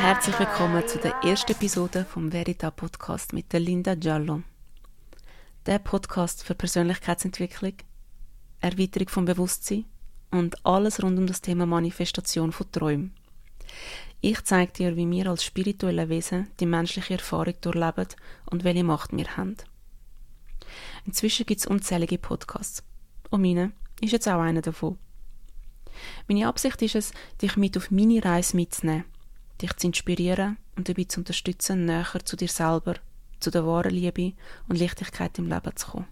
Herzlich willkommen zu der ersten Episode vom Verita Podcast mit der Linda Giallo. Der Podcast für Persönlichkeitsentwicklung, Erweiterung vom Bewusstsein und alles rund um das Thema Manifestation von Träumen. Ich zeige dir, wie wir als spirituelle Wesen die menschliche Erfahrung durchleben und welche Macht wir haben. Inzwischen gibt es unzählige Podcasts. Und meine ist jetzt auch einer davon. Meine Absicht ist es, dich mit auf meine Reise mitzunehmen, dich zu inspirieren und dabei zu unterstützen, näher zu dir selber, zu der wahren Liebe und Leichtigkeit im Leben zu kommen.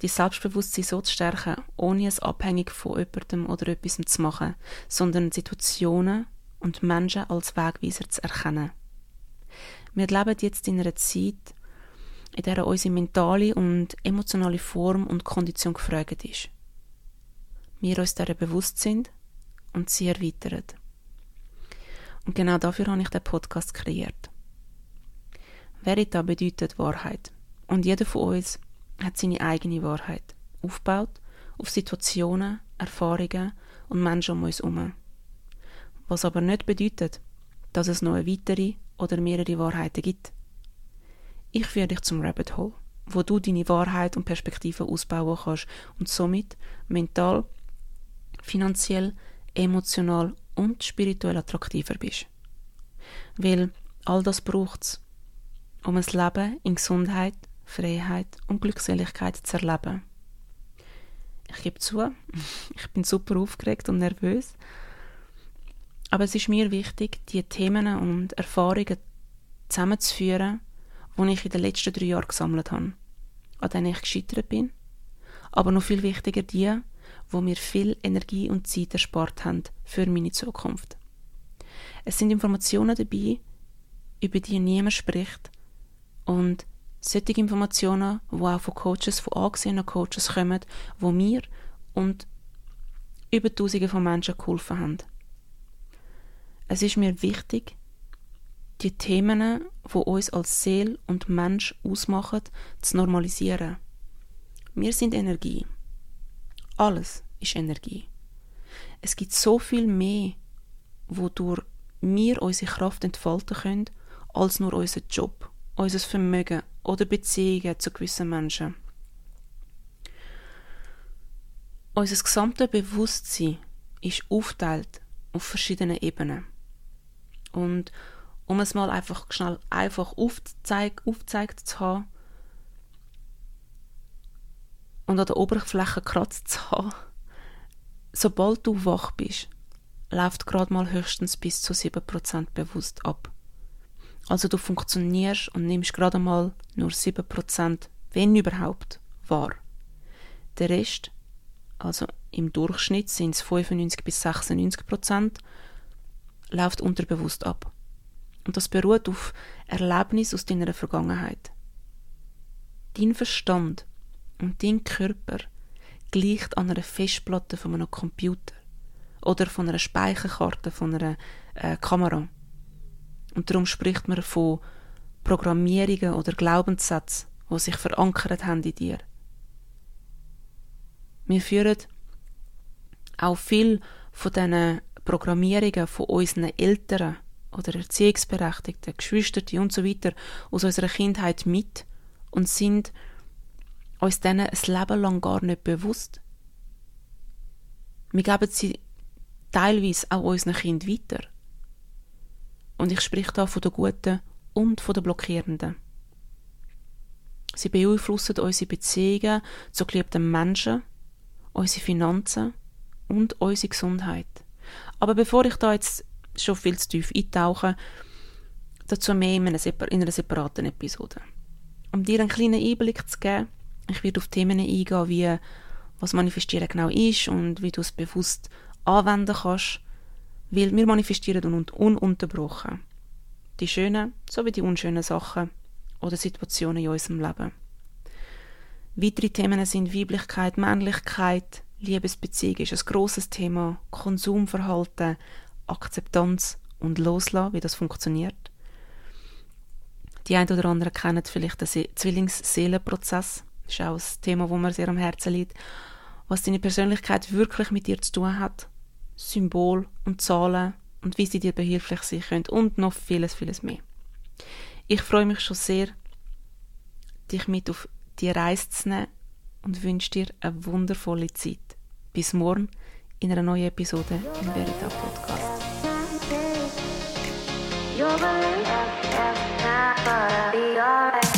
Dein Selbstbewusstsein so zu stärken, ohne es abhängig von jemandem oder etwas zu machen, sondern Situationen und Menschen als Wegweiser zu erkennen. Wir leben jetzt in einer Zeit, in der unsere mentale und emotionale Form und Kondition gefragt ist. Wir uns dieser bewusst sind und sie erweitern. Und genau dafür habe ich den Podcast kreiert. Verita bedeutet Wahrheit. Und jeder von uns hat seine eigene Wahrheit, aufgebaut auf Situationen, Erfahrungen und Menschen um uns herum. Was aber nicht bedeutet, dass es noch eine weitere oder mehrere Wahrheiten gibt. Ich führe dich zum Rabbit Hole, wo du deine Wahrheit und Perspektive ausbauen kannst und somit mental, finanziell, emotional und spirituell attraktiver bist. Weil all das braucht es, um ein Leben in Gesundheit, Freiheit und Glückseligkeit zu erleben. Ich gebe zu, ich bin super aufgeregt und nervös, aber es ist mir wichtig, die Themen und Erfahrungen zusammenzuführen, die ich in den letzten drei Jahren gesammelt habe, an denen ich gescheitert bin, aber noch viel wichtiger die, wo mir viel Energie und Zeit erspart haben für meine Zukunft. Es sind Informationen dabei, über die niemand spricht und solche Informationen, die auch von Coaches, von angesehenen Coaches kommen, wo mir und über Tausende von Menschen geholfen haben. Es ist mir wichtig, die Themen, die uns als Seele und Mensch ausmachen, zu normalisieren. Wir sind Energie. Alles ist Energie. Es gibt so viel mehr, wodurch wir unsere Kraft entfalten können, als nur unser Job, unser Vermögen oder Beziehungen zu gewissen Menschen. Unser gesamtes Bewusstsein ist aufteilt auf verschiedenen Ebenen. Und um es mal einfach schnell einfach aufzeig, aufzeigt zu haben und an der Oberfläche kratzt zu haben, sobald du wach bist, läuft gerade mal höchstens bis zu 7% bewusst ab. Also du funktionierst und nimmst gerade mal nur 7%, wenn überhaupt, wahr. Der Rest, also im Durchschnitt sind es 95 bis 96% läuft unterbewusst ab. Und das beruht auf Erlebnis aus deiner Vergangenheit. Dein Verstand und dein Körper gleicht an einer Festplatte von einem Computer oder von einer Speicherkarte von einer äh, Kamera. Und darum spricht man von Programmierungen oder Glaubenssätzen, die sich verankert haben in dir. Wir führen auch viel von diesen Programmierungen von unseren Eltern oder Erziehungsberechtigten, Geschwister und so weiter aus unserer Kindheit mit und sind uns denen ein Leben lang gar nicht bewusst. Wir geben sie teilweise auch unseren Kind weiter. Und ich spreche da von den Guten und von den Blockierenden. Sie beeinflussen unsere Beziehungen zu geliebten Menschen, unsere Finanzen und unsere Gesundheit. Aber bevor ich da jetzt schon viel zu tief eintauche, dazu mehr in einer, separaten Episode. Um dir einen kleinen Einblick zu geben, ich werde auf Themen eingehen, wie was Manifestieren genau ist und wie du es bewusst anwenden kannst, weil wir manifestieren un ununterbrochen. Die schönen sowie die unschönen Sachen oder Situationen in unserem Leben. Weitere Themen sind Weiblichkeit, Männlichkeit, Liebesbeziehung ist ein grosses Thema, Konsumverhalten, Akzeptanz und Loslassen, wie das funktioniert. Die einen oder anderen kennen vielleicht den Zwillingsseelenprozess. Das ist auch ein Thema, wo mir sehr am Herzen liegt. was deine Persönlichkeit wirklich mit dir zu tun hat, Symbol und Zahlen und wie sie dir behilflich sein können und noch vieles, vieles mehr. Ich freue mich schon sehr, dich mit auf die Reise zu nehmen und wünsche dir eine wundervolle Zeit. Bis morgen in einer neuen Episode im Verita Podcast. You're gonna be alright.